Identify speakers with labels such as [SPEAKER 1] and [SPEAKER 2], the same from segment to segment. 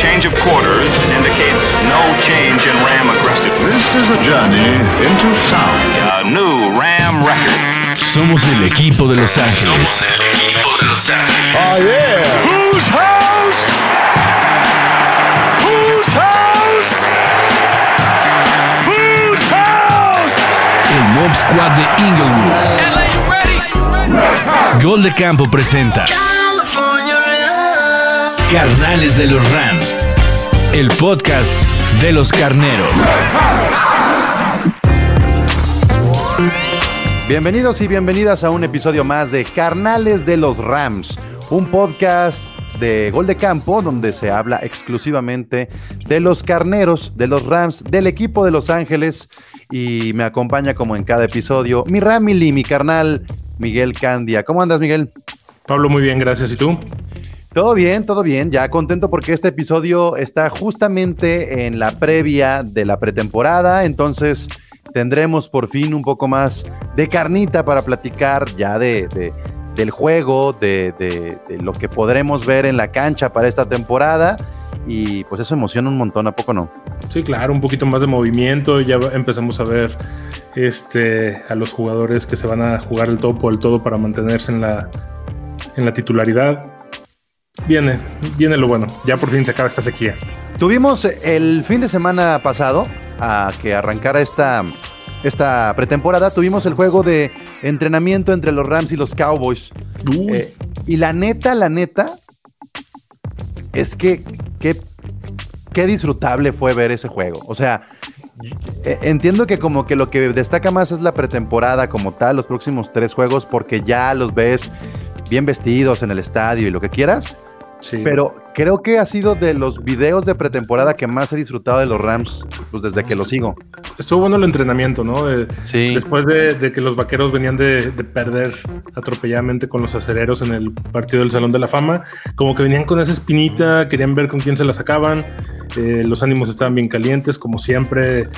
[SPEAKER 1] Change of quarters indicate no change in Ram aggressiveness.
[SPEAKER 2] This is a journey into sound.
[SPEAKER 1] A new Ram record.
[SPEAKER 3] Somos el equipo de Los Ángeles.
[SPEAKER 4] Somos el equipo de Los Ángeles.
[SPEAKER 2] Oh, yeah.
[SPEAKER 5] Whose house? Whose house? Whose house?
[SPEAKER 3] El Mob Squad de Inglewood. Gol de Campo presenta Carnales de los Rams. El podcast de los carneros.
[SPEAKER 6] Bienvenidos y bienvenidas a un episodio más de Carnales de los Rams, un podcast de gol de campo donde se habla exclusivamente de los carneros, de los Rams, del equipo de Los Ángeles y me acompaña como en cada episodio mi Ramily, mi carnal Miguel Candia. ¿Cómo andas Miguel?
[SPEAKER 7] Pablo, muy bien, gracias. ¿Y tú?
[SPEAKER 6] Todo bien, todo bien, ya contento porque este episodio está justamente en la previa de la pretemporada, entonces tendremos por fin un poco más de carnita para platicar ya de, de- del juego, de, de- de lo que podremos ver en la cancha para esta temporada. Y pues eso emociona un montón, ¿a poco no?
[SPEAKER 7] Sí, claro, un poquito más de movimiento. Ya empezamos a ver este, a los jugadores que se van a jugar el todo por el todo para mantenerse en la, en la titularidad. Viene, viene lo bueno. Ya por fin se acaba esta sequía.
[SPEAKER 6] Tuvimos el fin de semana pasado, a que arrancara esta, esta pretemporada, tuvimos el juego de entrenamiento entre los Rams y los Cowboys. Eh, y la neta, la neta, es que qué, qué disfrutable fue ver ese juego. O sea, eh, entiendo que como que lo que destaca más es la pretemporada como tal, los próximos tres juegos, porque ya los ves bien vestidos en el estadio y lo que quieras.
[SPEAKER 7] Sí.
[SPEAKER 6] Pero creo que ha sido de los videos de pretemporada que más he disfrutado de los Rams, pues desde que los sigo.
[SPEAKER 7] Estuvo bueno el entrenamiento, ¿no? De-
[SPEAKER 6] Sí.
[SPEAKER 7] Después de, de que los vaqueros venían de, de perder atropelladamente con los acereros en el partido del Salón de la Fama, como que venían con esa espinita, querían ver con quién se la sacaban, eh, los ánimos estaban bien calientes, como siempre.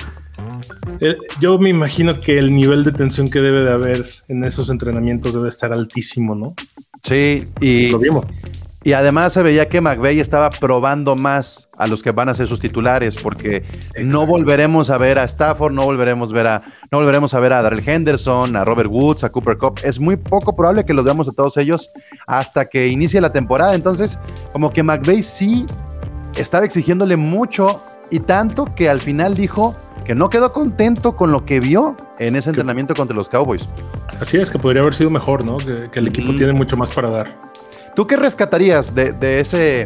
[SPEAKER 7] Eh, yo me imagino que el nivel de tensión que debe de haber en esos entrenamientos debe estar altísimo, ¿no?
[SPEAKER 6] Sí, y,
[SPEAKER 7] Lo vimos.
[SPEAKER 6] y además se veía que McVeigh estaba probando más a los que van a ser sus titulares, porque no volveremos a ver a Stafford, no volveremos, ver a, no volveremos a ver a Darrell Henderson, a Robert Woods, a Cooper Cup. Es muy poco probable que los veamos a todos ellos hasta que inicie la temporada. Entonces, como que McVeigh sí estaba exigiéndole mucho y tanto que al final dijo que no quedó contento con lo que vio en ese entrenamiento contra los Cowboys.
[SPEAKER 7] Así es que podría haber sido mejor, ¿no? Que, que el equipo tiene mucho más para dar.
[SPEAKER 6] ¿Tú qué rescatarías de, de ese,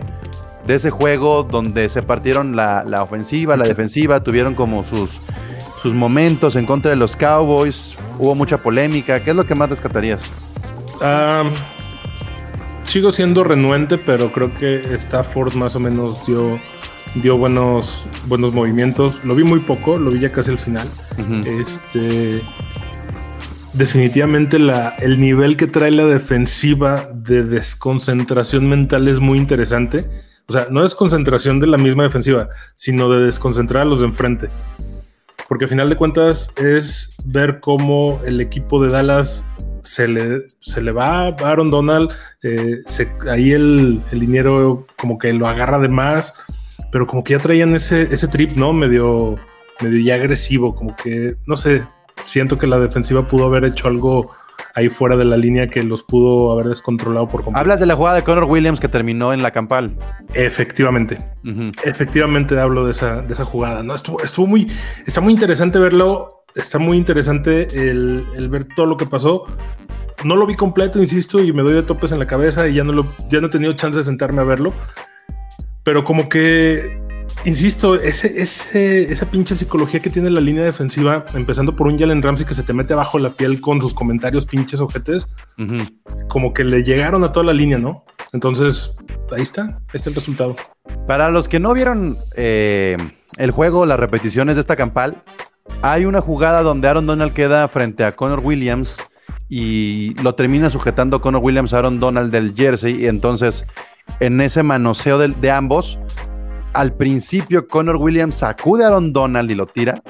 [SPEAKER 6] de ese juego donde se partieron la, la ofensiva, la defensiva, tuvieron como sus, sus momentos en contra de los Cowboys, hubo mucha polémica? ¿Qué es lo que más rescatarías?
[SPEAKER 7] Sigo siendo renuente, pero creo que Stafford más o menos dio, dio buenos, buenos movimientos. Lo vi muy poco, lo vi ya casi al final. Este. Definitivamente el nivel que trae la defensiva de desconcentración mental es muy interesante. O sea, no desconcentración de la misma defensiva, sino de desconcentrar a los de enfrente. Porque al final de cuentas es ver cómo el equipo de Dallas se le, se le va a Aaron Donald. eh, se- ahí el, el dinero como que lo agarra de más, pero como que ya traían ese, ese trip, ¿no? Medio, medio ya agresivo, como que, no sé, siento que la defensiva pudo haber hecho algo ahí fuera de la línea que los pudo haber descontrolado por completo.
[SPEAKER 6] Hablas de la jugada de Connor Williams que terminó en la campal.
[SPEAKER 7] Efectivamente. Efectivamente hablo de esa, de esa jugada. No, estuvo, estuvo muy, está muy interesante verlo. Está muy interesante el, el ver todo lo que pasó. No lo vi completo, insisto, y me doy de topes en la cabeza y ya no, lo, ya no he tenido chance de sentarme a verlo. Pero como que, insisto, ese, ese, esa pinche psicología que tiene la línea defensiva, empezando por un Jalen Ramsey que se te mete abajo la piel con sus comentarios pinches ojetes, como que le llegaron a toda la línea, ¿no? Entonces, ahí está, ahí está el resultado.
[SPEAKER 6] Para los que no vieron eh, el juego, las repeticiones de esta campal, hay una jugada donde Aaron Donald queda frente a Connor Williams y lo termina sujetando Connor Williams a Aaron Donald del jersey. Y entonces, en ese manoseo de, de ambos, al principio Connor Williams sacude a Aaron Donald y lo tira,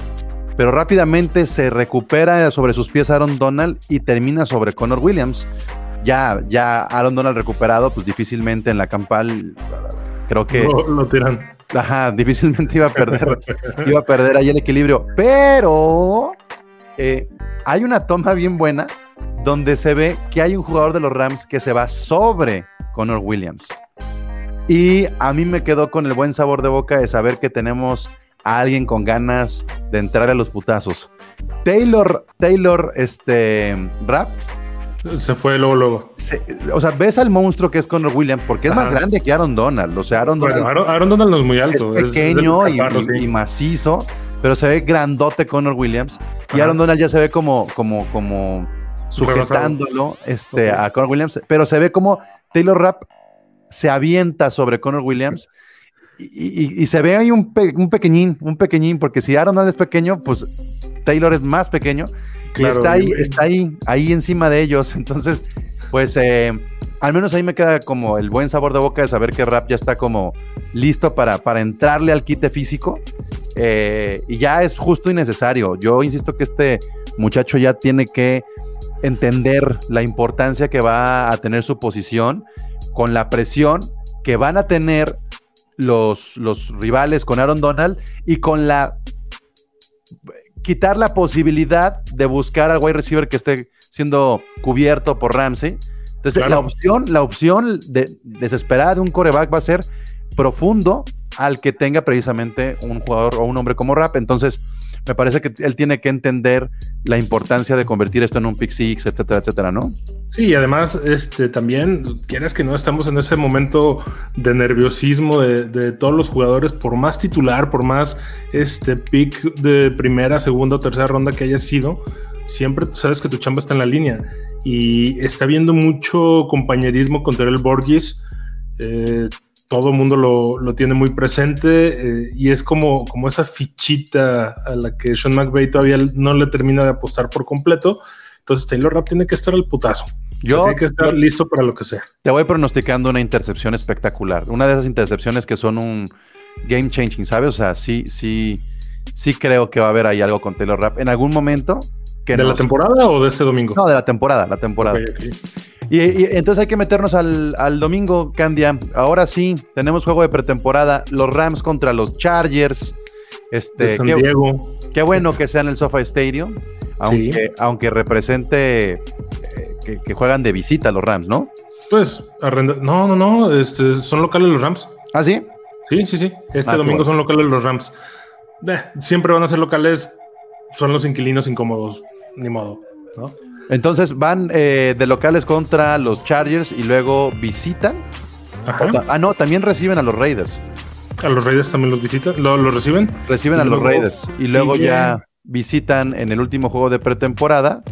[SPEAKER 6] pero rápidamente se recupera sobre sus pies Aaron Donald y termina sobre Connor Williams. Ya, ya Aaron Donald recuperado, pues difícilmente en la campal, creo que...
[SPEAKER 7] Lo, tiran.
[SPEAKER 6] Ajá, difícilmente iba a perder, iba a perder ahí el equilibrio. Pero eh, hay una toma bien buena donde se ve que hay un jugador de los Rams que se va sobre Connor Williams. Y a mí me quedó con el buen sabor de boca de saber que tenemos a alguien con ganas de entrar a los putazos. Taylor, Taylor, este, Rap,
[SPEAKER 7] Se fue luego, luego.
[SPEAKER 6] se- o sea, ves al monstruo que es Connor Williams porque es más grande que Aaron Donald. O sea, Aaron
[SPEAKER 7] Bueno,
[SPEAKER 6] Donald
[SPEAKER 7] Aaron, Aaron Donald no es muy alto. es-
[SPEAKER 6] pequeño y,
[SPEAKER 7] chaparros,
[SPEAKER 6] y-
[SPEAKER 7] sí.
[SPEAKER 6] y macizo, pero se ve grandote Connor Williams. Y
[SPEAKER 7] Ajá.
[SPEAKER 6] Aaron Donald ya se ve como, como, como sujetándolo este, a Connor Williams, pero se ve como Taylor Rapp se avienta sobre Connor Williams. Y, y- y se ve ahí un, pe- un pequeñín, un pequeñín, porque si Aaron Donald es pequeño, pues Taylor es más pequeño.
[SPEAKER 7] Claro,
[SPEAKER 6] y está ahí, está ahí, ahí encima de ellos. Entonces, pues eh, al menos ahí me queda como el buen sabor de boca de saber que Rap ya está como listo para, para entrarle al quite físico. Eh, y ya es justo y necesario. Yo insisto que este muchacho ya tiene que entender la importancia que va a tener su posición con la presión que van a tener los, los rivales con Aaron Donald y con la quitar la posibilidad de buscar al wide receiver que esté siendo cubierto por Ramsey. Entonces,
[SPEAKER 7] Claro.
[SPEAKER 6] la opción, la opción de- desesperada de un coreback va a ser profundo al que tenga precisamente un jugador o un hombre como Rap. Entonces, me parece que él tiene que entender la importancia de convertir esto en un pick six, etcétera, etcétera, ¿no?
[SPEAKER 7] Sí, y además, este también, quieres que no, estamos en ese momento de nerviosismo de, todos los jugadores, por más titular, por más este pick de primera, segunda o tercera ronda que haya sido, siempre sabes que tu chamba está en la línea. Y está habiendo mucho compañerismo con Terrell Borgis. eh, todo el mundo lo, lo tiene muy presente eh, y es como, como esa fichita a la que Sean McVay todavía no le termina de apostar por completo. Entonces Taylor Rapp tiene que estar al putazo.
[SPEAKER 6] Yo
[SPEAKER 7] tiene que estar listo para lo que sea.
[SPEAKER 6] te voy pronosticando una intercepción espectacular. Una de esas intercepciones que son un game changing, ¿sabes? O sea, sí, sí, sí creo que va a haber ahí algo con Taylor Rapp en algún momento. Que
[SPEAKER 7] ¿De la temporada o de este domingo?
[SPEAKER 6] No, de la temporada, la temporada.
[SPEAKER 7] Ok, ok.
[SPEAKER 6] Y, y entonces hay que meternos al, al domingo, Candia. Ahora sí, tenemos juego de pretemporada. Los Rams contra los Chargers. Este,
[SPEAKER 7] De San
[SPEAKER 6] qué,
[SPEAKER 7] Diego.
[SPEAKER 6] qué bueno que sea en el SoFi Stadium. Aunque, aunque represente eh, que, que juegan de visita los Rams, ¿no?
[SPEAKER 7] Pues, arrenda- no, no, no, este, son locales los Rams.
[SPEAKER 6] ¿Ah, sí?
[SPEAKER 7] Sí, sí, sí. Este
[SPEAKER 6] Ah,
[SPEAKER 7] domingo
[SPEAKER 6] bueno.
[SPEAKER 7] son locales los Rams. Eh, siempre van a ser locales. Son los inquilinos incómodos. Ni modo. ¿no?
[SPEAKER 6] Entonces van eh, de locales contra los Chargers y luego visitan.
[SPEAKER 7] Ajá.
[SPEAKER 6] Ah, no, también reciben a los Raiders.
[SPEAKER 7] A los Raiders también los visitan. ¿Lo, lo reciben?
[SPEAKER 6] Reciben
[SPEAKER 7] Y
[SPEAKER 6] a los Raiders. Y luego ya visitan en el último juego de pretemporada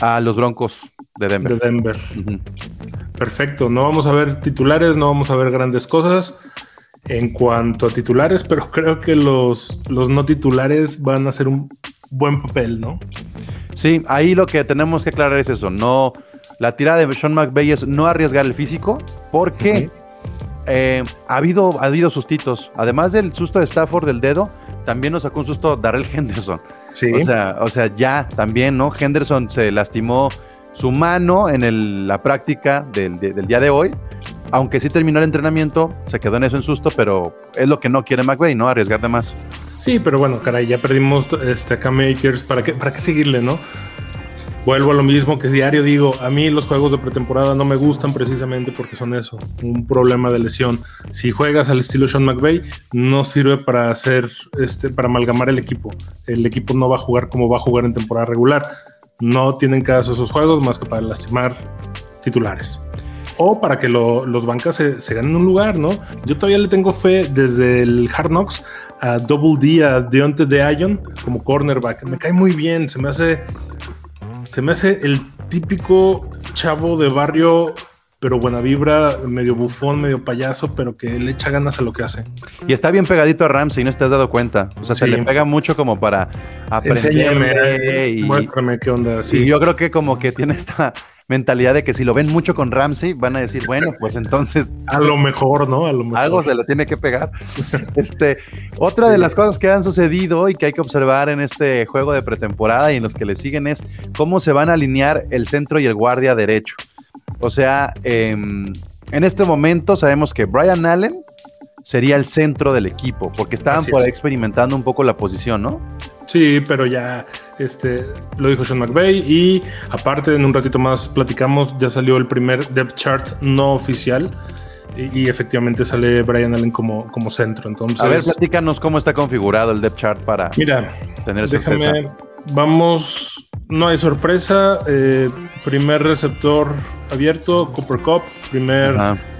[SPEAKER 6] a los Broncos de Denver.
[SPEAKER 7] De Denver. Perfecto. No vamos a ver titulares, no vamos a ver grandes cosas en cuanto a titulares, pero creo que los, los no titulares van a hacer un buen papel, ¿no?
[SPEAKER 6] Sí, ahí lo que tenemos que aclarar es eso. No, la tirada de Sean McVay es no arriesgar el físico, porque eh, ha, habido, ha habido sustitos. Además del susto de Stafford del dedo, también nos sacó un susto Darrell Henderson.
[SPEAKER 7] Sí.
[SPEAKER 6] O sea, o sea, ya también, ¿no? Henderson se lastimó su mano en el- la práctica del, de- del día de hoy. Aunque sí terminó el entrenamiento, se quedó en eso en susto, pero es lo que no quiere McVay, ¿no? Arriesgar de más.
[SPEAKER 7] Sí, pero bueno, caray, ya perdimos este, acá Makers. ¿Para qué, ¿Para qué seguirle, no? Vuelvo a lo mismo que diario digo. A mí los juegos de pretemporada no me gustan precisamente porque son eso, un problema de lesión. Si juegas al estilo Sean McVay, no sirve para hacer, este, para amalgamar el equipo. El equipo no va a jugar como va a jugar en temporada regular. No tienen caso esos juegos más que para lastimar titulares. O para que lo- los bancas se, se ganen un lugar, ¿no? Yo todavía le tengo fe desde el Hard Knocks a Double D, a Deontay de Ion como cornerback. Me cae muy bien, se me hace. Se me hace el típico chavo de barrio, pero buena vibra, medio bufón, medio payaso, pero que le echa ganas a lo que hace.
[SPEAKER 6] Y está bien pegadito a Ramsey, no te has dado cuenta. O sea, se le pega mucho como para
[SPEAKER 7] Enséñame,
[SPEAKER 6] aprender. Y,
[SPEAKER 7] muéstrame qué onda.
[SPEAKER 6] y
[SPEAKER 7] Sí,
[SPEAKER 6] yo creo que como que tiene esta mentalidad de que si lo ven mucho con Ramsey, van a decir, bueno, pues entonces
[SPEAKER 7] a lo mejor, ¿no? A lo mejor.
[SPEAKER 6] algo se le tiene que pegar. Este, otra de las cosas que han sucedido y que hay que observar en este juego de pretemporada y en los que le siguen es cómo se van a alinear el centro y el guardia derecho. O sea, em, en este momento sabemos que Brian Allen sería el centro del equipo, porque estaban
[SPEAKER 7] Así
[SPEAKER 6] por ahí
[SPEAKER 7] es.
[SPEAKER 6] experimentando un poco la posición, ¿no?
[SPEAKER 7] Sí, pero ya este, lo dijo Sean McVay y aparte en un ratito más platicamos, ya salió el primer depth chart no oficial y, y efectivamente sale Brian Allen como, como centro. Entonces,
[SPEAKER 6] A ver, platícanos cómo está configurado el depth chart para
[SPEAKER 7] mira,
[SPEAKER 6] tener
[SPEAKER 7] déjame, vamos, no hay sorpresa, eh, primer receptor abierto, Cooper Cup, primer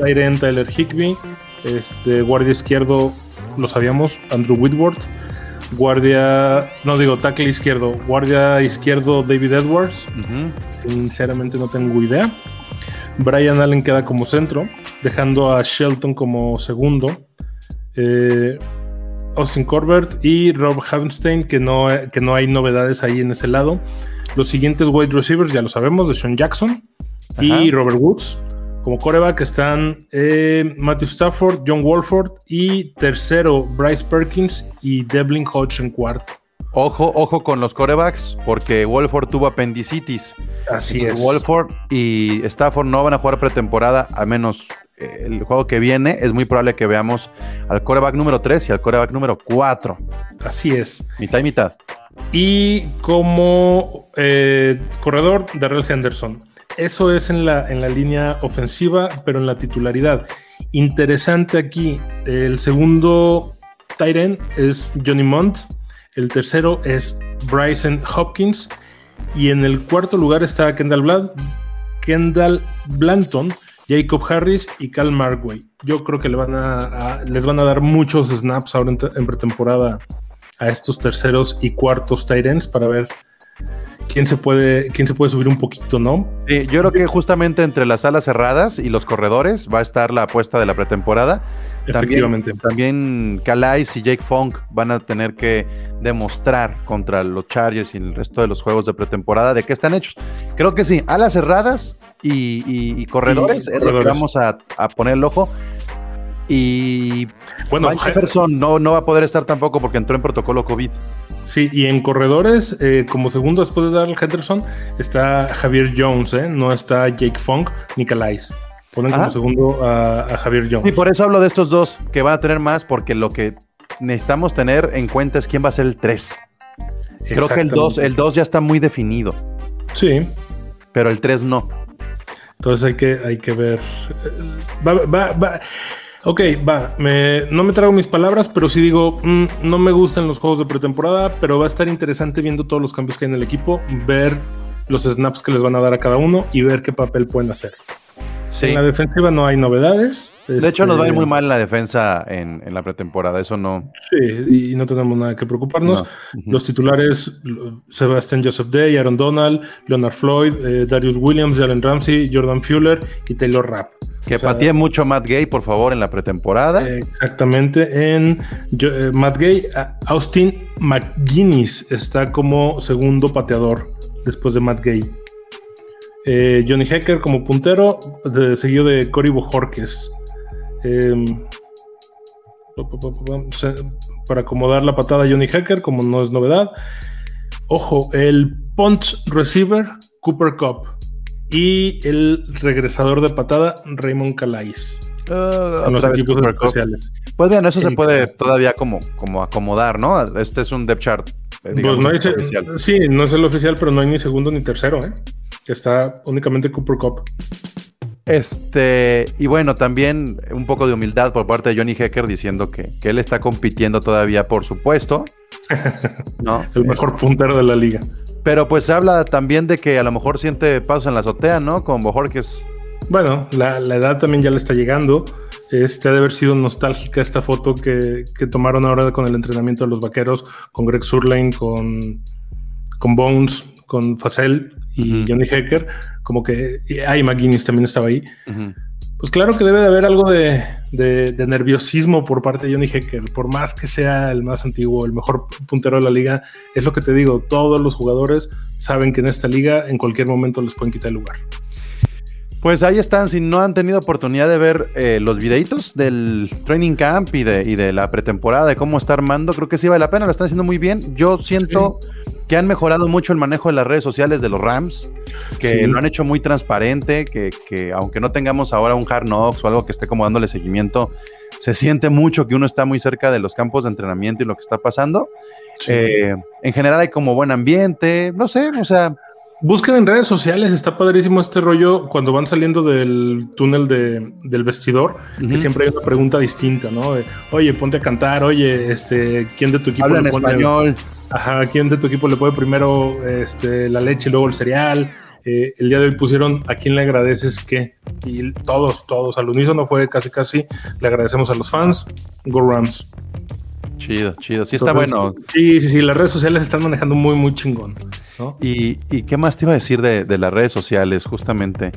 [SPEAKER 7] end, Tyler Higby, este, guardia izquierdo, lo sabíamos, Andrew Whitworth, guardia, no digo tackle izquierdo, guardia izquierdo David Edwards, sinceramente no tengo idea. Brian Allen queda como centro, dejando a Shelton como segundo. Eh, Austin Corbett y Rob Havenstein, que no, que no hay novedades ahí en ese lado. Los siguientes wide receivers ya lo sabemos, de Sean Jackson y. Robert Woods. Como coreback están eh, Matthew Stafford, John Wolford y tercero Bryce Perkins y Devlin Hodge en cuarto.
[SPEAKER 6] Ojo, ojo con los corebacks, porque Wolford tuvo apendicitis.
[SPEAKER 7] Así
[SPEAKER 6] Entonces,
[SPEAKER 7] es.
[SPEAKER 6] Wolford y Stafford no van a jugar pretemporada, al menos eh, el juego que viene. Es muy probable que veamos al coreback número 3 y al coreback número 4.
[SPEAKER 7] Así es.
[SPEAKER 6] Mitad y mitad.
[SPEAKER 7] Y como eh, corredor, Darrell Henderson. Eso es en la, en la línea ofensiva, pero en la titularidad. Interesante aquí, el segundo end es Johnny Mont, el tercero es Bryson Hopkins y en el cuarto lugar está Kendall, Blad- Kendall Blanton, Jacob Harris y Cal Markway. Yo creo que les van a dar muchos snaps ahora en pretemporada a estos terceros y cuartos tight ends para ver quién se puede, quién se puede subir un poquito, ¿no?
[SPEAKER 6] Sí, yo creo que justamente entre las alas cerradas y los corredores va a estar la apuesta de la pretemporada.
[SPEAKER 7] Efectivamente.
[SPEAKER 6] También Calais y Jake Funk van a tener que demostrar contra los Chargers y el resto de los juegos de pretemporada de qué están hechos. Creo que sí, alas cerradas y, y- y corredores es lo que vamos a, a poner el ojo. Y
[SPEAKER 7] Bueno,
[SPEAKER 6] Jefferson no, no va a poder estar tampoco porque entró en protocolo COVID.
[SPEAKER 7] sí, y en corredores, eh, como segundo después de Darrell Henderson, está Javier Jones, ¿eh? no está Jake Funk ni Calais. Ponen
[SPEAKER 6] Ajá.
[SPEAKER 7] como segundo a, a Javier Jones.
[SPEAKER 6] Y por eso hablo de estos dos que van a tener más, porque lo que necesitamos tener en cuenta es quién va a ser el 3. Creo que el 2 el 2 ya está muy definido,
[SPEAKER 7] Sí,
[SPEAKER 6] pero el 3 no.
[SPEAKER 7] entonces hay que, hay que ver. eh, Va, va, va. Ok, va. me- no me trago mis palabras, pero sí digo, mm, no me gustan los juegos de pretemporada, pero va a estar interesante viendo todos los cambios que hay en el equipo, ver los snaps que les van a dar a cada uno y ver qué papel pueden hacer.
[SPEAKER 6] Sí.
[SPEAKER 7] En la defensiva no hay novedades.
[SPEAKER 6] De hecho, nos va a ir
[SPEAKER 7] Este,
[SPEAKER 6] muy mal en la defensa en, en la pretemporada. Eso no.
[SPEAKER 7] Sí, y no tenemos nada que preocuparnos.
[SPEAKER 6] No.
[SPEAKER 7] Los titulares, Sebastian Joseph Day, Aaron Donald, Leonard Floyd, eh, Darius Williams, Jalen Ramsey, Jordan Fuller y Taylor Rapp.
[SPEAKER 6] Que
[SPEAKER 7] O sea,
[SPEAKER 6] patee mucho Matt Gay, por favor, en la pretemporada.
[SPEAKER 7] Exactamente. En yo- eh, Matt Gay, Austin McGuinness está como segundo pateador después de Matt Gay. Eh, Johnny Hecker como puntero, de- seguido de Cory Bojorquez. Em, para acomodar la patada a Johnny Hecker, como no es novedad. Ojo, el punt receiver, Cooper Cup. Y el regresador de patada, Raymond Calais. En los equipos especiales.
[SPEAKER 6] Pues bien, eso se puede todavía como, como acomodar, ¿no? Este es un depth chart. eh, digamos,
[SPEAKER 7] Pues no hay se-
[SPEAKER 6] oficial.
[SPEAKER 7] sí, no es el oficial, pero no hay ni segundo ni tercero, ¿eh? Está únicamente Cooper Cup.
[SPEAKER 6] Este, y bueno, también un poco de humildad por parte de Johnny Hecker diciendo que, que él está compitiendo todavía por su puesto. ¿no?
[SPEAKER 7] El mejor puntero de la liga.
[SPEAKER 6] Pero pues se habla también de que a lo mejor siente pasos en la azotea, ¿no? Con Bojorquez.
[SPEAKER 7] Bueno, la, la edad también ya le está llegando. Este ha de haber sido nostálgica esta foto que, que tomaron ahora con el entrenamiento de los vaqueros, con Greg Surlane, con, con Bones, con Facel y. Johnny Hecker. Como que. y- Ah, y McGuinness también estaba ahí. Pues claro que debe de haber algo de, nerviosismo por parte de Johnny Hecker. Por más que sea el más antiguo, el mejor puntero de la liga, es lo que te digo. Todos los jugadores saben que en esta liga en cualquier momento les pueden quitar el lugar.
[SPEAKER 6] Pues ahí están, si no han tenido oportunidad de ver eh, los videitos del training camp y de, y de la pretemporada, de cómo está armando, creo que sí vale la pena, lo están haciendo muy bien. Yo siento que han mejorado mucho el manejo de las redes sociales de los Rams, que
[SPEAKER 7] Sí.
[SPEAKER 6] lo han hecho muy transparente, que, que aunque no tengamos ahora un Hard Knocks o algo que esté como dándole seguimiento, se siente mucho que uno está muy cerca de los campos de entrenamiento y lo que está pasando. Eh, en general hay como buen ambiente, no sé, o sea,
[SPEAKER 7] Busquen en redes sociales, está padrísimo este rollo cuando van saliendo del túnel de- del vestidor, que siempre hay una pregunta distinta, ¿no? De, oye, ponte a cantar, oye, este, ¿quién de tu equipo le pone-
[SPEAKER 6] español.
[SPEAKER 7] Ajá, ¿quién de tu equipo le pone primero este, la leche y luego el cereal? Eh, el día de hoy pusieron a quién le agradeces qué. Y todos, todos, al unísono fue casi, casi. Le agradecemos a los fans. Go Rams.
[SPEAKER 6] Chido, chido. Sí, está
[SPEAKER 7] Entonces,
[SPEAKER 6] bueno.
[SPEAKER 7] Sí, sí, sí. Las redes sociales están manejando muy, muy chingón. ¿no?
[SPEAKER 6] ¿Y, y qué más te iba a decir de, de las redes sociales, justamente?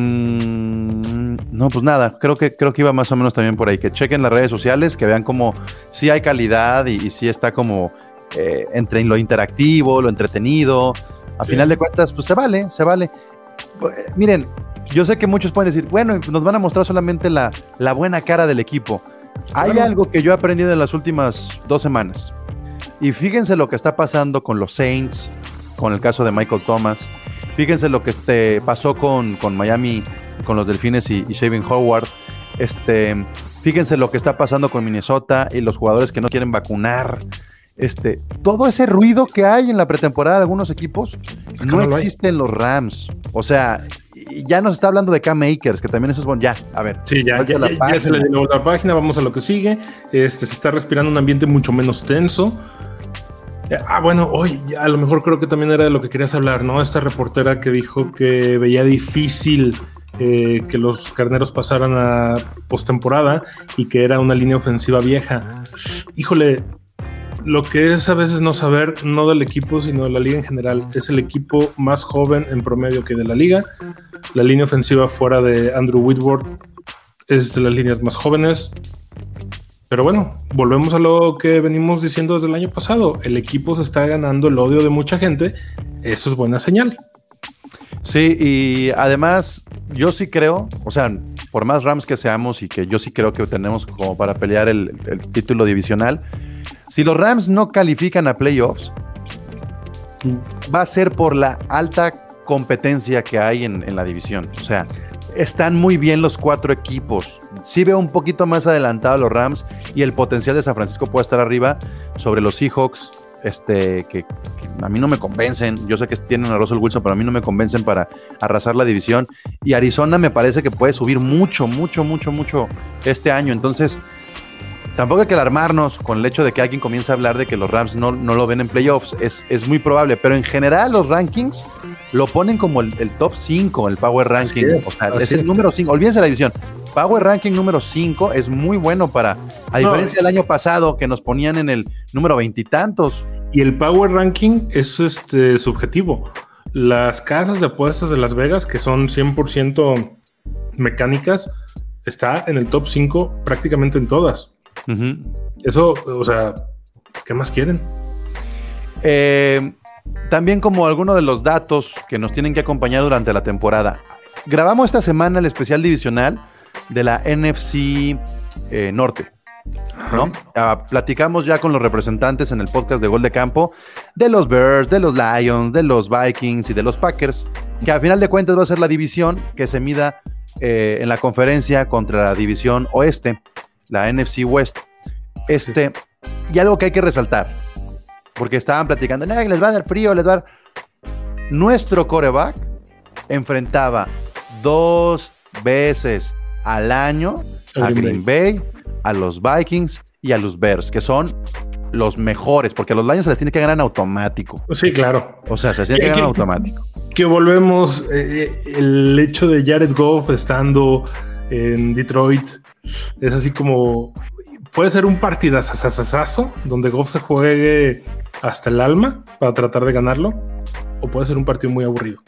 [SPEAKER 6] Em, no, pues nada, creo que, creo que iba más o menos también por ahí. Que chequen las redes sociales, que vean como sí hay calidad y, y sí está como eh, entre lo interactivo, lo entretenido. A
[SPEAKER 7] Sí.
[SPEAKER 6] final de cuentas, pues se vale, se vale. Eh, miren, yo sé que muchos pueden decir, bueno, nos van a mostrar solamente la, la buena cara del equipo. Hay algo que yo he aprendido en las últimas dos semanas. Y fíjense lo que está pasando con los Saints, con el caso de Michael Thomas. Fíjense lo que este, pasó con, con Miami, con los Delfines y, y Shaven Howard. Este, fíjense lo que está pasando con Minnesota y los jugadores que no quieren vacunar. Este, todo ese ruido que hay en la pretemporada de algunos equipos no,
[SPEAKER 7] no lo hay.
[SPEAKER 6] existe en los Rams. O sea, ya nos está hablando de Cam Akers, que también eso es bueno. Ya, a ver.
[SPEAKER 7] Sí, ya, ya,
[SPEAKER 6] a la
[SPEAKER 7] ya- ya se le dio la página, vamos a lo que sigue. Este, se está respirando un ambiente mucho menos tenso. Eh, Ah, bueno, hoy a lo mejor creo que también era de lo que querías hablar, ¿no? Esta reportera que dijo que veía difícil eh, que los carneros pasaran a postemporada y que era una línea ofensiva vieja. Híjole, lo que es a veces no saber, no del equipo, sino de la liga en general. Es el equipo más joven en promedio que de la liga. La línea ofensiva fuera de Andrew Whitworth es de las líneas más jóvenes. Pero bueno, volvemos a lo que venimos diciendo desde el año pasado. El equipo se está ganando el odio de mucha gente. Eso es buena señal.
[SPEAKER 6] Sí, y además yo sí creo, o sea, por más Rams que seamos y que yo sí creo que tenemos como para pelear el, título divisional, si los Rams no califican a playoffs, va a ser por la alta competencia que hay en, en la división. O sea, están muy bien los cuatro equipos. Sí veo un poquito más adelantado a los Rams y el potencial de San Francisco puede estar arriba sobre los Seahawks, este, que, que a mí no me convencen. Yo sé que tienen a Russell Wilson, pero a mí no me convencen para arrasar la división. Y Arizona me parece que puede subir mucho, mucho, mucho, mucho este año. Entonces, tampoco hay que alarmarnos con el hecho de que alguien comience a hablar de que los Rams no, no lo ven en playoffs. Es, es muy probable, pero en general los rankings lo ponen como el, el top 5, el Power Ranking.
[SPEAKER 7] es,
[SPEAKER 6] o sea, es el
[SPEAKER 7] es.
[SPEAKER 6] número 5. Olvídense la división. Power Ranking número 5 es muy bueno para, a
[SPEAKER 7] No,
[SPEAKER 6] diferencia del año pasado que nos ponían en el número veintitantos.
[SPEAKER 7] Y el Power Ranking es este, subjetivo. Las casas de apuestas de Las Vegas, que son 100% mecánicas, está en el top 5 prácticamente en todas. Eso, o sea, ¿qué más quieren?
[SPEAKER 6] Eh, también como alguno de los datos que nos tienen que acompañar durante la temporada. Grabamos esta semana el especial divisional de la NFC eh, Norte. ¿no? Platicamos ya con los representantes en el podcast de Gol de Campo de los Bears, de los Lions, de los Vikings y de los Packers, que a final de cuentas va a ser la división que se mida eh, en la conferencia contra la división oeste, la NFC West. Este, y algo que hay que resaltar, porque estaban platicando, "No, les va a dar frío, les va a dar. Nuestro coreback enfrentaba dos veces al año
[SPEAKER 7] A Green
[SPEAKER 6] Bay, a los Vikings y a los Bears, que son los mejores, porque a los Lions se les tiene que ganar en automático.
[SPEAKER 7] Sí, claro.
[SPEAKER 6] O sea, se les tiene que
[SPEAKER 7] ¿Qué-
[SPEAKER 6] ganar en automático.
[SPEAKER 7] Que volvemos, eh, el hecho de Jared Goff estando en Detroit es así como puede ser un partidazazazazo donde Goff se juegue hasta el alma para tratar de ganarlo, o puede ser un partido muy aburrido.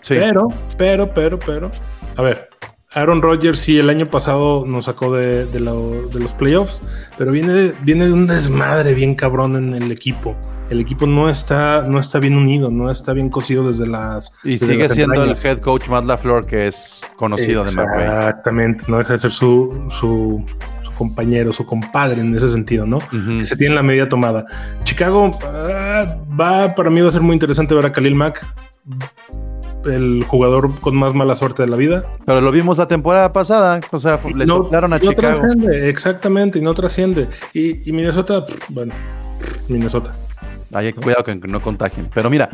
[SPEAKER 6] Sí.
[SPEAKER 7] Pero, pero, pero, pero, a ver, Aaron Rodgers sí el año pasado nos sacó de, de lo- de los playoffs, pero viene, viene de un desmadre bien cabrón en el equipo. El equipo no está, no está bien unido, no está bien cosido desde las.
[SPEAKER 6] Y
[SPEAKER 7] desde
[SPEAKER 6] sigue
[SPEAKER 7] las
[SPEAKER 6] siendo el head coach Matt LaFleur, que es conocido de McVay.
[SPEAKER 7] Exactamente, no deja de ser su, su, su compañero, su compadre en ese sentido, ¿no? Que se tiene la medida tomada. Chicago ah, va, para mí va a ser muy interesante ver a Khalil Mack, el jugador con más mala suerte de la vida.
[SPEAKER 6] Pero lo vimos la temporada pasada, o sea, le
[SPEAKER 7] no,
[SPEAKER 6] soplaron a
[SPEAKER 7] no
[SPEAKER 6] Chicago.
[SPEAKER 7] trasciende, exactamente, y no trasciende. Y, y Minnesota, bueno, Minnesota.
[SPEAKER 6] Hay cuidado que no contagien. Pero mira,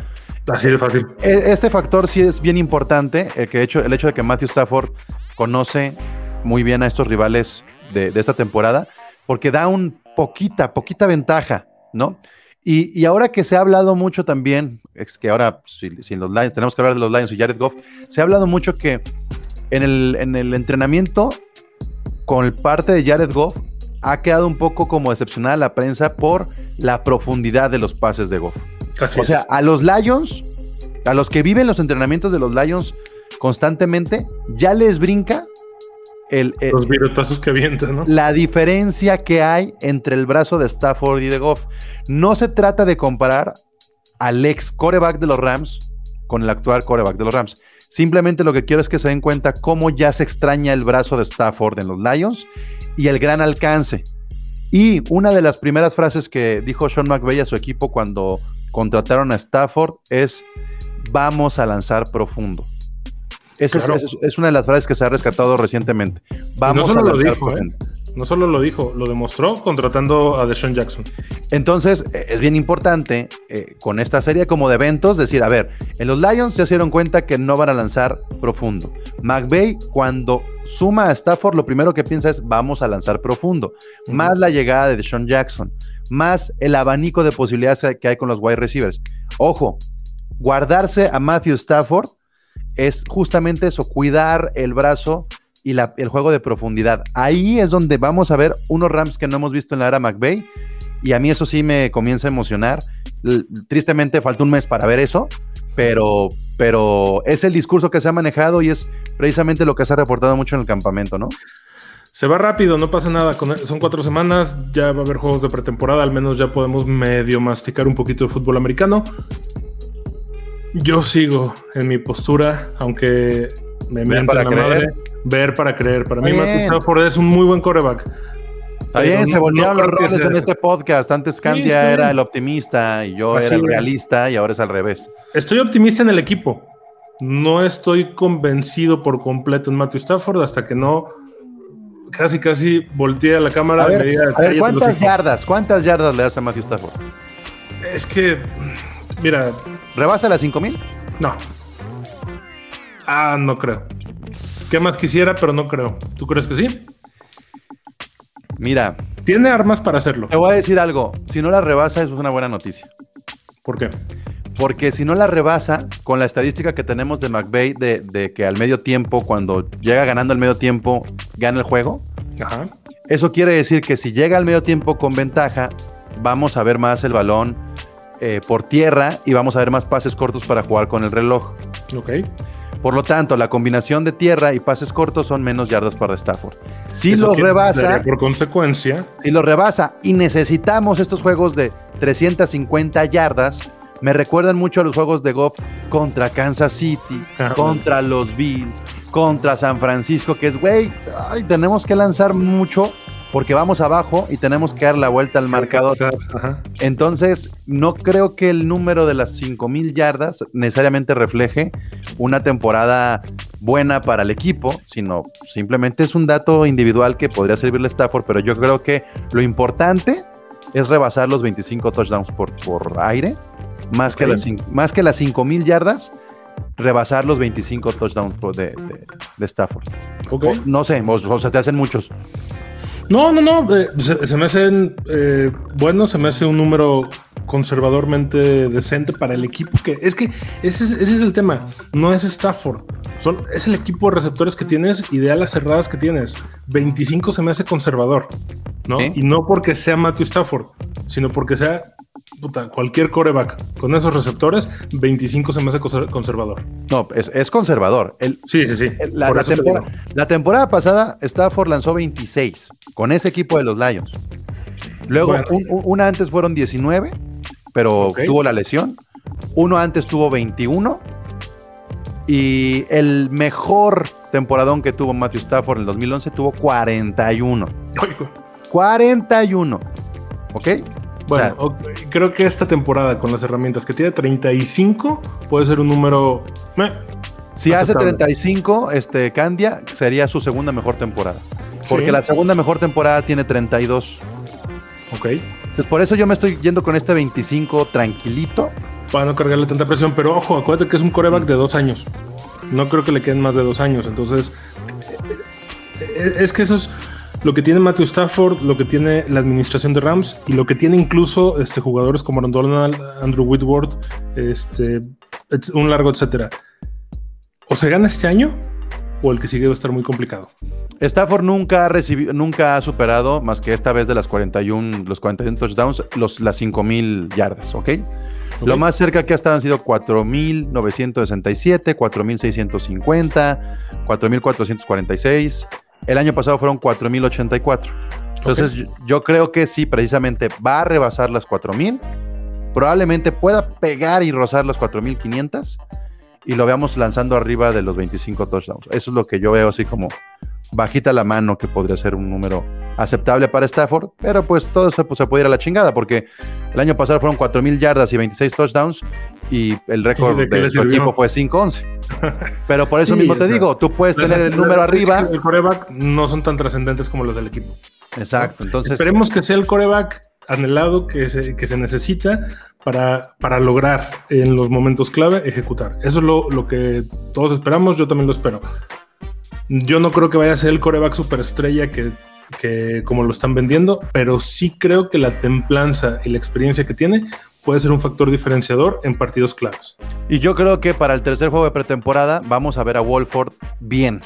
[SPEAKER 7] Así de fácil.
[SPEAKER 6] e- este factor sí es bien importante, el, que hecho, el hecho de que Matthew Stafford conoce muy bien a estos rivales de, de esta temporada, porque da un poquita, poquita ventaja, ¿no? Y, y ahora que se ha hablado mucho también, es que ahora si, si los Lions, tenemos que hablar de los Lions y Jared Goff, se ha hablado mucho que en el, en el entrenamiento con parte de Jared Goff ha quedado un poco como decepcionada la prensa por la profundidad de los pases de Goff.
[SPEAKER 7] Así
[SPEAKER 6] O sea,
[SPEAKER 7] es.
[SPEAKER 6] a los Lions, a los que viven los entrenamientos de los Lions constantemente, ya les brinca el, eh,
[SPEAKER 7] Los virotazos que avientan, ¿no?
[SPEAKER 6] la diferencia que hay entre el brazo de Stafford y de Goff. No se trata de comparar al ex coreback de los Rams con el actual coreback de los Rams. Simplemente lo que quiero es que se den cuenta cómo ya se extraña el brazo de Stafford en los Lions y el gran alcance. Y una de las primeras frases que dijo Sean McVay a su equipo cuando contrataron a Stafford es vamos a lanzar profundo. Esa es-
[SPEAKER 7] Claro.
[SPEAKER 6] es, es una de las frases que se ha rescatado recientemente. Vamos a lanzar
[SPEAKER 7] dijo, ¿eh? No solo lo dijo, lo demostró contratando a Deshaun Jackson.
[SPEAKER 6] Entonces, eh, es bien importante eh, con esta serie como de eventos decir, a ver, en los Lions se dieron cuenta que no van a lanzar profundo. McVay, cuando suma a Stafford, lo primero que piensa es, vamos a lanzar profundo. Más la llegada de Deshaun Jackson, más el abanico de posibilidades que hay con los wide receivers. Ojo, guardarse a Matthew Stafford es justamente eso, cuidar el brazo y el juego de profundidad. Ahí es donde vamos a ver unos Rams que no hemos visto en la era McVay. Y a mí eso sí me comienza a emocionar. Tristemente falta un mes para ver eso, pero, pero es el discurso que se ha manejado y es precisamente lo que se ha reportado mucho en el campamento, ¿no?
[SPEAKER 7] Se va rápido, no pasa nada. con- son cuatro semanas, ya va a haber juegos de pretemporada, al menos ya podemos medio masticar un poquito de fútbol americano. Yo sigo en mi postura, aunque me mientan
[SPEAKER 6] para
[SPEAKER 7] la
[SPEAKER 6] creer.
[SPEAKER 7] madre. Ver para creer. Para mí, Matthew. Stafford es un muy buen coreback.
[SPEAKER 6] Está bien, se voltearon
[SPEAKER 7] no
[SPEAKER 6] los roles en este podcast. Antes Candia era
[SPEAKER 7] bien.
[SPEAKER 6] el optimista y yo
[SPEAKER 7] Así
[SPEAKER 6] era el
[SPEAKER 7] es.
[SPEAKER 6] realista y ahora es al revés.
[SPEAKER 7] Estoy optimista en el equipo. No estoy convencido por completo en Matthew Stafford hasta que no casi casi voltee a la cámara
[SPEAKER 6] A
[SPEAKER 7] y
[SPEAKER 6] ver,
[SPEAKER 7] me diga,
[SPEAKER 6] a ver,
[SPEAKER 7] "Cállate los
[SPEAKER 6] ¿cuántas
[SPEAKER 7] hijos".
[SPEAKER 6] yardas? ¿Cuántas yardas le das a Matthew Stafford?
[SPEAKER 7] Es que, mira,
[SPEAKER 6] ¿Rebasa las 5000?
[SPEAKER 7] no. Ah, no creo. ¿Qué más quisiera, pero no creo? ¿Tú crees que sí?
[SPEAKER 6] Mira,
[SPEAKER 7] Tiene armas para hacerlo.
[SPEAKER 6] te voy a decir algo. Si no la rebasa, eso es una buena noticia.
[SPEAKER 7] ¿Por qué?
[SPEAKER 6] Porque si no la rebasa, con la estadística que tenemos de McVay de, de que al medio tiempo, cuando llega ganando el medio tiempo, gana el juego,
[SPEAKER 7] Ajá.
[SPEAKER 6] eso quiere decir que si llega al medio tiempo con ventaja, vamos a ver más el balón eh, por tierra y vamos a ver más pases cortos para jugar con el reloj.
[SPEAKER 7] Ok.
[SPEAKER 6] Por lo tanto, la combinación de tierra y pases cortos son menos yardas para Stafford. Si
[SPEAKER 7] Eso
[SPEAKER 6] los
[SPEAKER 7] quiere-
[SPEAKER 6] rebasa,
[SPEAKER 7] Por consecuencia,
[SPEAKER 6] si lo rebasa y necesitamos estos juegos de 350 yardas, me recuerdan mucho a los juegos de Goff contra Kansas City,
[SPEAKER 7] Ah,
[SPEAKER 6] contra los Bills, contra San Francisco, que es, güey, tenemos que lanzar mucho porque vamos abajo y tenemos que dar la vuelta al marcador.
[SPEAKER 7] Ajá.
[SPEAKER 6] Entonces, no creo que el número de las 5000 yardas necesariamente refleje una temporada buena para el equipo, sino simplemente es un dato individual que podría servirle a Stafford, pero yo creo que lo importante es rebasar los 25 touchdowns por, por aire, más, que las, más que las 5000 yardas, rebasar los 25 touchdowns por- de, de- de Stafford.
[SPEAKER 7] Ok.
[SPEAKER 6] O- no sé, o, o se te hacen muchos.
[SPEAKER 7] No, no, no. eh, se, se me hacen eh, bueno, se me hace un número conservadormente decente para el equipo que es que ese, es- ese es el tema. No es Stafford, son, es el equipo de receptores que tienes y de alas cerradas que tienes. 25 se me hace conservador, ¿no?
[SPEAKER 6] Sí.
[SPEAKER 7] Y no porque sea Matthew Stafford, sino porque sea puta, cualquier coreback con esos receptores. 25 se me hace conser- conservador.
[SPEAKER 6] No, es, es conservador. El,
[SPEAKER 7] Sí, sí, sí.
[SPEAKER 6] La,
[SPEAKER 7] Por
[SPEAKER 6] la temporada pasada, Stafford lanzó 26 con ese equipo de los Lions. Luego,
[SPEAKER 7] Bueno.
[SPEAKER 6] un- un- una antes fueron 19 pero tuvo la lesión. Uno antes tuvo 21. Y el mejor temporadón que tuvo Matthew Stafford en el 2011 tuvo 41.
[SPEAKER 7] Ay, güey.
[SPEAKER 6] 41. ¿Ok? O
[SPEAKER 7] Bueno,
[SPEAKER 6] sea,
[SPEAKER 7] creo que esta temporada con las herramientas que tiene 35 puede ser un número. meh,
[SPEAKER 6] si hace
[SPEAKER 7] aceptable.
[SPEAKER 6] 35, este Candia sería su segunda mejor temporada. Porque
[SPEAKER 7] Sí.
[SPEAKER 6] la segunda mejor temporada tiene 32.
[SPEAKER 7] Ok.
[SPEAKER 6] Entonces, por eso yo me estoy yendo con este 25 tranquilito.
[SPEAKER 7] Para no cargarle tanta presión, pero ojo, acuérdate que es un coreback de dos años. No creo que le queden más de dos años. Entonces, eh, es que eso es lo que tiene Matthew Stafford, lo que tiene la administración de Rams y lo que tiene incluso este, jugadores como Aaron Donald, Andrew Whitworth, este, un largo etcétera. O se gana este año o el que sigue va a estar muy complicado.
[SPEAKER 6] Stafford nunca ha recibido, nunca ha superado, más que esta vez de las 41, los 41 touchdowns, los, las 5000 yardas, ¿ok? Lo más cerca que ha estado han sido 4.967, 4.650, 4.446. El año pasado fueron 4.084. Entonces, yo, yo creo que sí, precisamente va a rebasar las 4.000. Probablemente pueda pegar y rozar las 4.500 y lo veamos lanzando arriba de los 25 touchdowns. Eso es lo que yo veo así como bajita la mano que podría ser un número aceptable para Stafford, pero pues todo eso pues, se puede ir a la chingada porque el año pasado fueron 4.000 yardas y 26 touchdowns y el récord
[SPEAKER 7] ¿Y de
[SPEAKER 6] de su equipo fue 5-11. Pero por eso
[SPEAKER 7] Sí,
[SPEAKER 6] mismo te digo, tú puedes
[SPEAKER 7] Las-
[SPEAKER 6] tener el número arriba.
[SPEAKER 7] El coreback no son tan trascendentes como los del equipo.
[SPEAKER 6] Exacto, entonces
[SPEAKER 7] Esperemos que sea el coreback anhelado que se, que se necesita para, para lograr en los momentos clave ejecutar. Eso es lo, lo que todos esperamos, yo también lo espero. Yo no creo que vaya a ser el coreback superestrella que, que como lo están vendiendo, pero sí creo que la templanza y la experiencia que tiene puede ser un factor diferenciador en partidos claros.
[SPEAKER 6] y yo creo que para el tercer juego de pretemporada vamos a ver a Wolford bien.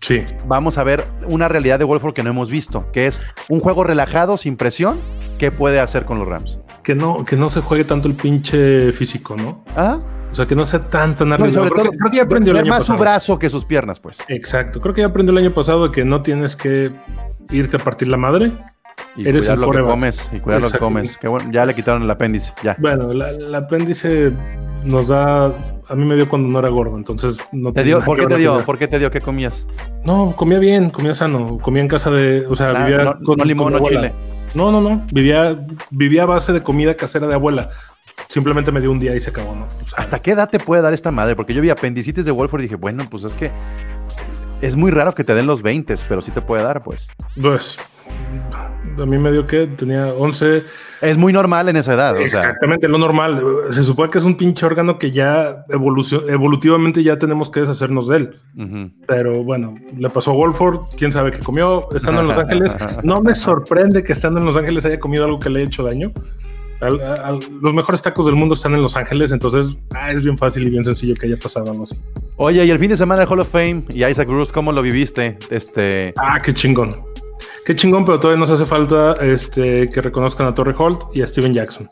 [SPEAKER 7] Sí,
[SPEAKER 6] Vamos a ver una realidad de Wolford que no hemos visto, que es un juego relajado, sin presión, ¿qué puede hacer con los Rams?
[SPEAKER 7] que no, que no se juegue tanto el pinche físico, ¿no?
[SPEAKER 6] ¿Ah?
[SPEAKER 7] O sea, que no sea tan, tan
[SPEAKER 6] No,
[SPEAKER 7] arriesgado.
[SPEAKER 6] sobre
[SPEAKER 7] Creo
[SPEAKER 6] todo,
[SPEAKER 7] que- creo que ya aprendió el año
[SPEAKER 6] más su
[SPEAKER 7] pasado.
[SPEAKER 6] brazo que sus piernas, pues.
[SPEAKER 7] Exacto, creo que ya aprendió el año pasado que no tienes que irte a partir la madre.
[SPEAKER 6] Y
[SPEAKER 7] Eres
[SPEAKER 6] cuidar
[SPEAKER 7] el
[SPEAKER 6] lo que comes, y cuidar lo que comes. Que bueno, ya le quitaron el apéndice, ya.
[SPEAKER 7] Bueno, la- el apéndice nos da. A mí me dio cuando no era gordo, entonces no
[SPEAKER 6] ¿Te dio? ¿Por qué te dio? ¿Por qué te dio? ¿Qué comías?
[SPEAKER 7] No, comía bien, comía sano, comía en casa de. O sea,
[SPEAKER 6] Ah,
[SPEAKER 7] vivía
[SPEAKER 6] no, no limón, no
[SPEAKER 7] abuela.
[SPEAKER 6] chile.
[SPEAKER 7] No, no, no. Vivía, vivía a base de comida casera de abuela. Simplemente me dio un día y se acabó, ¿no? O sea,
[SPEAKER 6] ¿Hasta qué edad te puede dar esta madre? Porque yo vi apendicitis de Wolford y dije, bueno, pues es que es muy raro que te den los 20, pero sí te puede dar, pues.
[SPEAKER 7] Pues. A mí me dio que tenía 11.
[SPEAKER 6] Es muy normal en esa edad, o sea.
[SPEAKER 7] Exactamente, lo normal. Se supone que es un pinche órgano que ya evolutivamente ya tenemos que deshacernos de él. Pero bueno, le pasó a Wolford, quién sabe qué comió estando en Los Ángeles. No me sorprende que estando en Los Ángeles haya comido algo que le haya hecho daño. Al- al- los mejores tacos del mundo están en Los Ángeles, entonces ah, es bien fácil y bien sencillo que haya pasado algo así.
[SPEAKER 6] Oye, y el fin de semana del Hall of Fame y Isaac Bruce, ¿cómo lo viviste? Este,
[SPEAKER 7] Ah, qué chingón. Qué chingón, pero todavía nos hace falta este, que reconozcan a Torrey Holt y a Steven Jackson.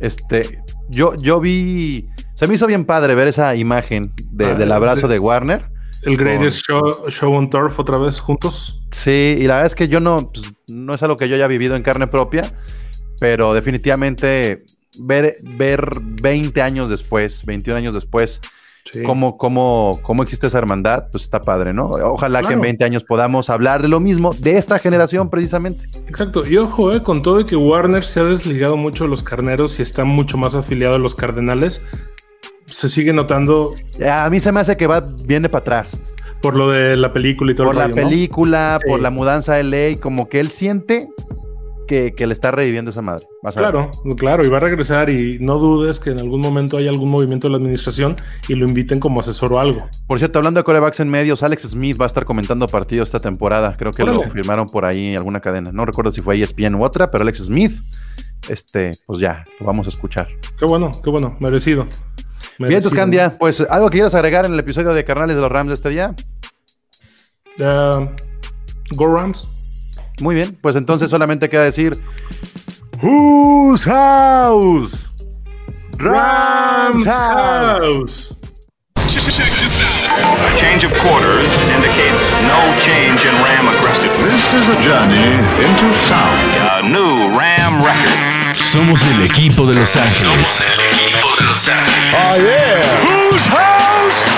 [SPEAKER 6] este, yo, yo vi, se me hizo bien padre ver esa imagen de-
[SPEAKER 7] Ah,
[SPEAKER 6] del abrazo
[SPEAKER 7] de-
[SPEAKER 6] de Warner.
[SPEAKER 7] El greatest show, show on turf otra vez juntos.
[SPEAKER 6] Sí, y la verdad es que yo no, pues, no es algo que yo haya vivido en carne propia, pero definitivamente ver, ver 20 años después, 21 años después,
[SPEAKER 7] Sí.
[SPEAKER 6] cómo, cómo, cómo existe esa hermandad, pues está padre, ¿no? Ojalá que en
[SPEAKER 7] Claro.
[SPEAKER 6] 20 años podamos hablar de lo mismo de esta generación precisamente.
[SPEAKER 7] Exacto. Y ojo, eh, con todo y que Warner se ha desligado mucho de los carneros y está mucho más afiliado a los cardenales, se sigue notando
[SPEAKER 6] A mí se me hace que va, viene para atrás.
[SPEAKER 7] por lo de la película y todo
[SPEAKER 6] Por
[SPEAKER 7] el
[SPEAKER 6] la película, por
[SPEAKER 7] Sí.
[SPEAKER 6] la mudanza a LA, como que él siente que, que le está reviviendo esa madre. Vas a ver.
[SPEAKER 7] Claro, claro, y va a regresar y no dudes que en algún momento haya algún movimiento de la administración y lo inviten como asesor o algo.
[SPEAKER 6] Por cierto, hablando de corebacks en medios, Alex Smith va a estar comentando partidos esta temporada. Creo que lo firmaron por ahí en alguna cadena. No recuerdo si fue ESPN u otra, pero Alex Smith, este, pues ya, lo vamos a escuchar.
[SPEAKER 7] Qué bueno, qué bueno, merecido.
[SPEAKER 6] Bien,
[SPEAKER 7] Merecido.
[SPEAKER 6] Tuscandia, pues algo que quieras agregar en el episodio de Carnales de los Rams de este día.
[SPEAKER 7] Ah, Go Rams.
[SPEAKER 6] Muy bien, pues entonces solamente queda decir Whose house? Rams house.
[SPEAKER 1] A change of quarters indicates no change in Ram aggressiveness.
[SPEAKER 2] This is a journey into sound.
[SPEAKER 1] A new Ram record.
[SPEAKER 4] Somos el equipo de Los Ángeles.
[SPEAKER 6] Somos el equipo de Los Ángeles.
[SPEAKER 5] Oh yeah. Whose house?